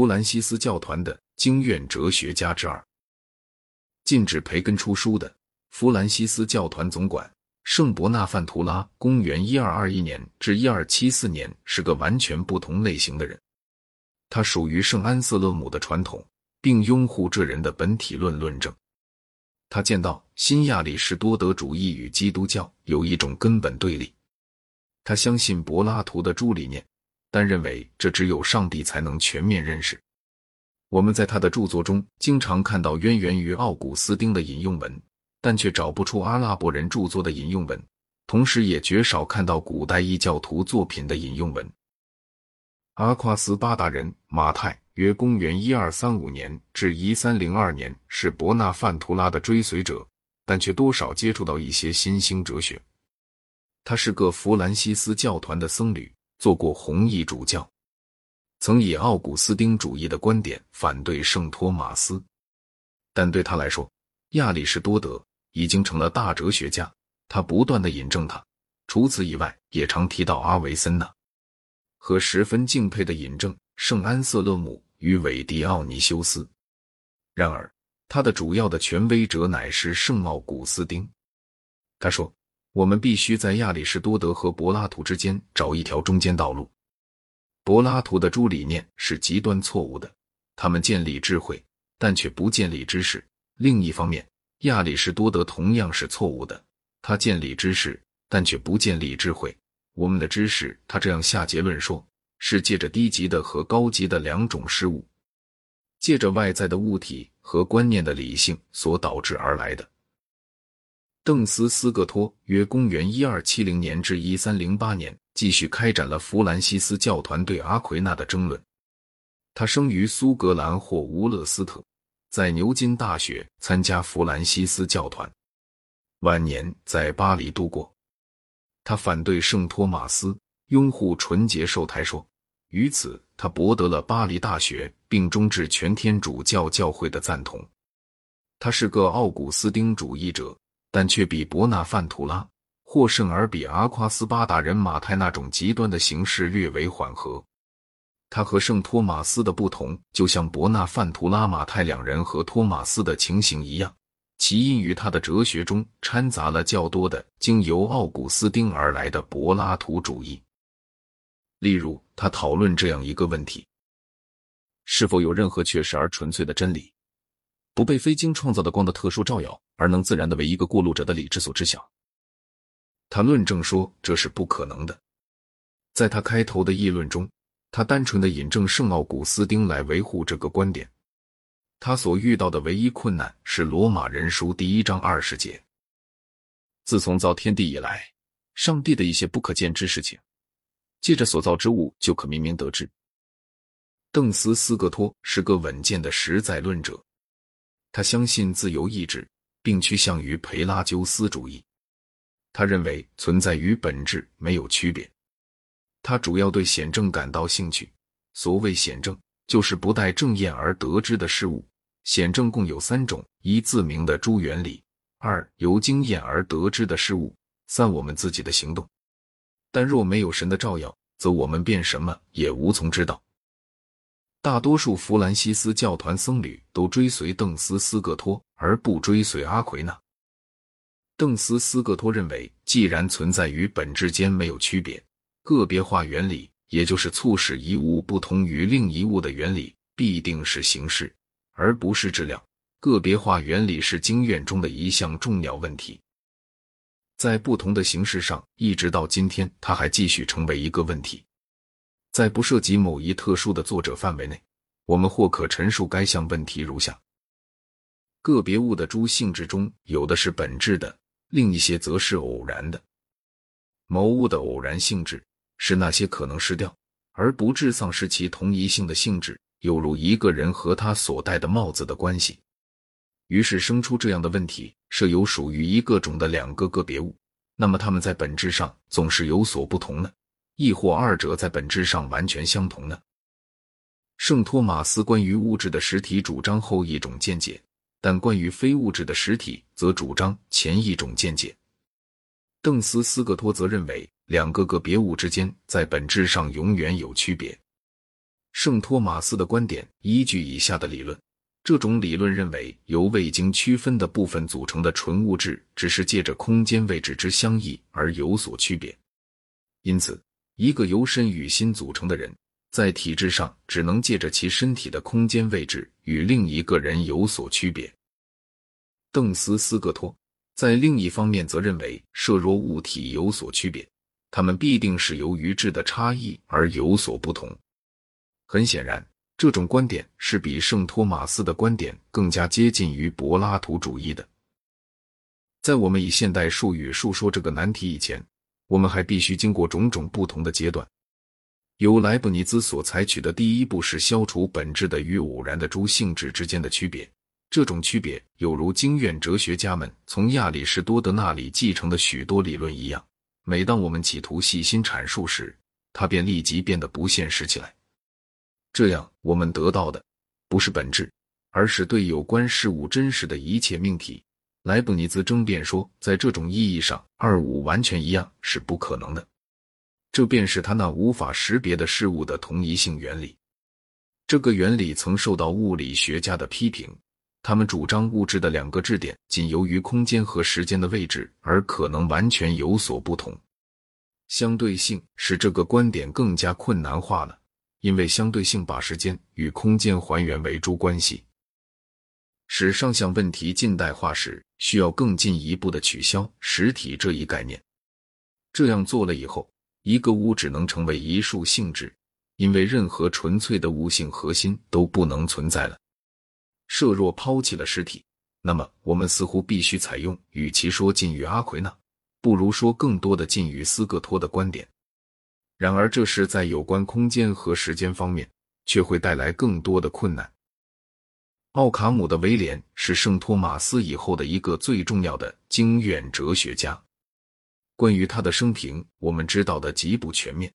弗兰西斯教团的经院哲学家之二。禁止培根出书的弗兰西斯教团总管圣伯纳范图拉，公元一二二一年至一二七四年，是个完全不同类型的人。他属于圣安瑟勒姆的传统，并拥护这人的本体论论证。他见到新亚里士多德主义与基督教有一种根本对立。他相信柏拉图的诸理念，但认为这只有上帝才能全面认识。我们在他的著作中经常看到渊源于奥古斯丁的引用文，但却找不出阿拉伯人著作的引用文，同时也绝少看到古代异教徒作品的引用文。阿夸斯巴达人马泰约公元一二三五年至一三零二年是伯纳范图拉的追随者，但却多少接触到一些新兴哲学。他是个弗兰西斯教团的僧侣，做过弘毅主教，曾以奥古斯丁主义的观点反对圣托马斯，但对他来说，亚里士多德已经成了大哲学家。他不断的引证他，除此以外，也常提到阿维森纳，和十分敬佩的引证圣安瑟勒姆与韦迪奥尼修斯。然而，他的主要的权威者乃是圣奥古斯丁。他说。我们必须在亚里士多德和柏拉图之间找一条中间道路。柏拉图的诸理念是极端错误的，他们建立智慧，但却不建立知识。另一方面，亚里士多德同样是错误的，他建立知识，但却不建立智慧。我们的知识，他这样下结论说，是借着低级的和高级的两种事物，借着外在的物体和观念的理性所导致而来的。邓斯斯各托约公元一二七零年至一三零八年，继续开展了弗兰西斯教团对阿奎那的争论。他生于苏格兰或乌勒斯特，在牛津大学参加弗兰西斯教团，晚年在巴黎度过。他反对圣托马斯，拥护纯洁受胎说，于此他博得了巴黎大学并中至全天主教教会的赞同。他是个奥古斯丁主义者。但却比伯纳范图拉、获胜而比阿夸斯巴达人马泰那种极端的形式略为缓和。他和圣托马斯的不同，就像伯纳范图拉、马泰两人和托马斯的情形一样，其因于他的哲学中掺杂了较多的经由奥古斯丁而来的柏拉图主义。例如，他讨论这样一个问题：是否有任何确实而纯粹的真理？不被非经创造的光的特殊照耀，而能自然的为一个过路者的理智所知晓。他论证说这是不可能的。在他开头的议论中，他单纯的引证圣奥古斯丁来维护这个观点。他所遇到的唯一困难是罗马人书第一章二十节：自从造天地以来，上帝的一些不可见之事情，借着所造之物就可明明得知。邓斯斯格托是个稳健的实在论者。他相信自由意志，并趋向于培拉鸠斯主义。他认为存在与本质没有区别。他主要对显证感到兴趣。所谓显证，就是不带正验而得知的事物。显证共有三种：一、自明的诸原理；二、由经验而得知的事物；三、我们自己的行动。但若没有神的照耀，则我们便什么也无从知道。大多数弗兰西斯教团僧侣都追随邓斯斯各托，而不追随阿奎那。邓斯斯各托认为，既然存在于本质间没有区别，个别化原理，也就是促使一物不同于另一物的原理，必定是形式，而不是质量。个别化原理是经验中的一项重要问题，在不同的形式上，一直到今天，它还继续成为一个问题。在不涉及某一特殊的作者范围内，我们或可陈述该项问题如下：个别物的诸性质中，有的是本质的，另一些则是偶然的。某物的偶然性质是那些可能失掉而不致丧失其同一性的性质，犹如一个人和他所戴的帽子的关系。于是生出这样的问题：设有属于一个种的两个个别物，那么它们在本质上总是有所不同的。亦或二者在本质上完全相同呢？圣托马斯关于物质的实体主张后一种见解，但关于非物质的实体则主张前一种见解。邓斯斯格托则认为两个个别物之间在本质上永远有区别。圣托马斯的观点依据以下的理论。这种理论认为，由未经区分的部分组成的纯物质，只是借着空间位置之相异而有所区别。因此，一个由身与心组成的人，在体质上只能借着其身体的空间位置与另一个人有所区别。邓斯斯格托在另一方面则认为，设若物体有所区别，它们必定是由于质的差异而有所不同。很显然。这种观点是比圣托马斯的观点更加接近于柏拉图主义的。在我们以现代术语述说这个难题以前，我们还必须经过种种不同的阶段。由莱布尼兹所采取的第一步是消除本质的与偶然的诸性质之间的区别。这种区别有如经验哲学家们从亚里士多德那里继承的许多理论一样，每当我们企图细心阐述时，它便立即变得不现实起来。这样，我们得到的不是本质，而是对有关事物真实的一切命题。莱布尼兹争辩说，在这种意义上，二五完全一样是不可能的。这便是他那无法识别的事物的同一性原理。这个原理曾受到物理学家的批评，他们主张物质的两个质点仅由于空间和时间的位置而可能完全有所不同。相对性使这个观点更加困难化了。因为相对性把时间与空间还原为诸关系，使上项问题近代化时，需要更进一步的取消实体这一概念。这样做了以后，一个物只能成为一束性质，因为任何纯粹的物性核心都不能存在了。设若抛弃了实体，那么我们似乎必须采用与其说近于阿奎那，不如说更多的近于斯各托的观点。然而，这是在有关空间和时间方面，却会带来更多的困难。奥卡姆的威廉是圣托马斯以后的一个最重要的经验哲学家。关于他的生平，我们知道的极不全面。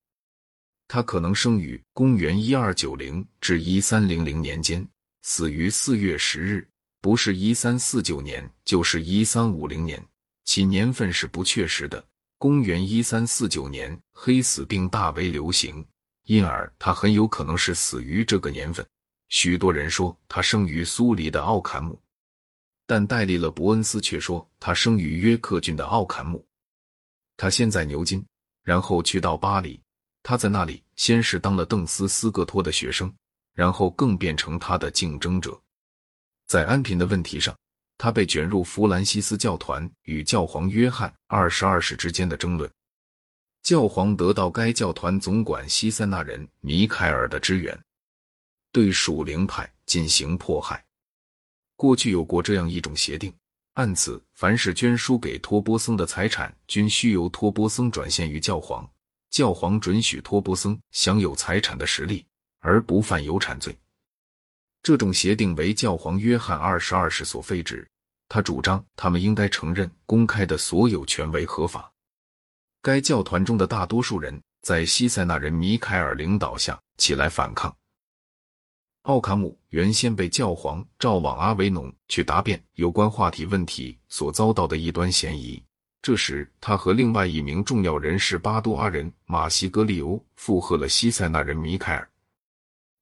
他可能生于公元一二九零至一三零零年间，死于四月十日，不是一三四九年，就是一三五零年，其年份是不确实的。公元一三四九年，黑死病大为流行，因而他很有可能是死于这个年份。许多人说他生于苏黎的奥坎姆，但戴利勒伯恩斯却说他生于约克郡的奥坎姆。他先在牛津，然后去到巴黎。他在那里先是当了邓斯斯格托的学生，然后更变成他的竞争者。在安贫的问题上。他被卷入弗兰西斯教团与教皇约翰二十二世之间的争论，教皇得到该教团总管西塞纳人米凯尔的支援，对属灵派进行迫害。过去有过这样一种协定，按此，凡是捐输给托波僧的财产，均需由托波僧转献于教皇，教皇准许托波僧享有财产的实力，而不犯有产罪。这种协定为教皇约翰二十二世所废止。他主张他们应该承认公开的所有权为合法。该教团中的大多数人在西塞纳人米凯尔领导下起来反抗。奥卡姆原先被教皇召往阿维农去答辩有关话题问题所遭到的异端嫌疑。这时，他和另外一名重要人士巴多阿人马西格利欧附和了西塞纳人米凯尔。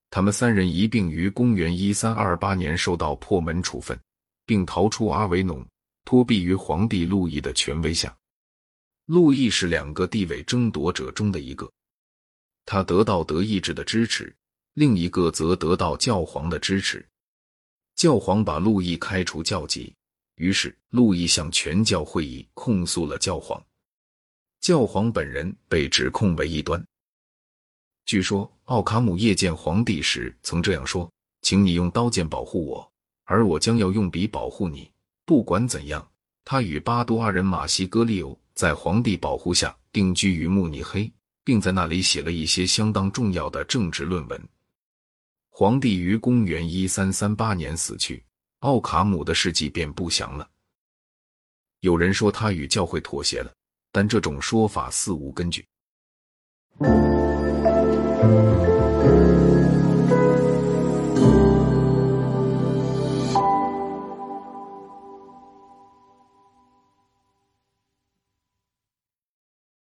他们三人一并于公元一三二八年受到破门处分，并逃出阿维农，托庇于皇帝路易的权威下。路易是两个地位争夺者中的一个，他得到德意志的支持，另一个则得到教皇的支持。教皇把路易开除教籍，于是路易向全教会议控诉了教皇。教皇本人被指控为异端。据说奥卡姆夜见皇帝时曾这样说：“请你用刀剑保护我，而我将要用笔保护你。”不管怎样，他与巴多阿人马西格利欧在皇帝保护下定居于慕尼黑，并在那里写了一些相当重要的政治论文。皇帝于公元一三三八年死去，奥卡姆的事迹便不详了。有人说他与教会妥协了，但这种说法似无根据。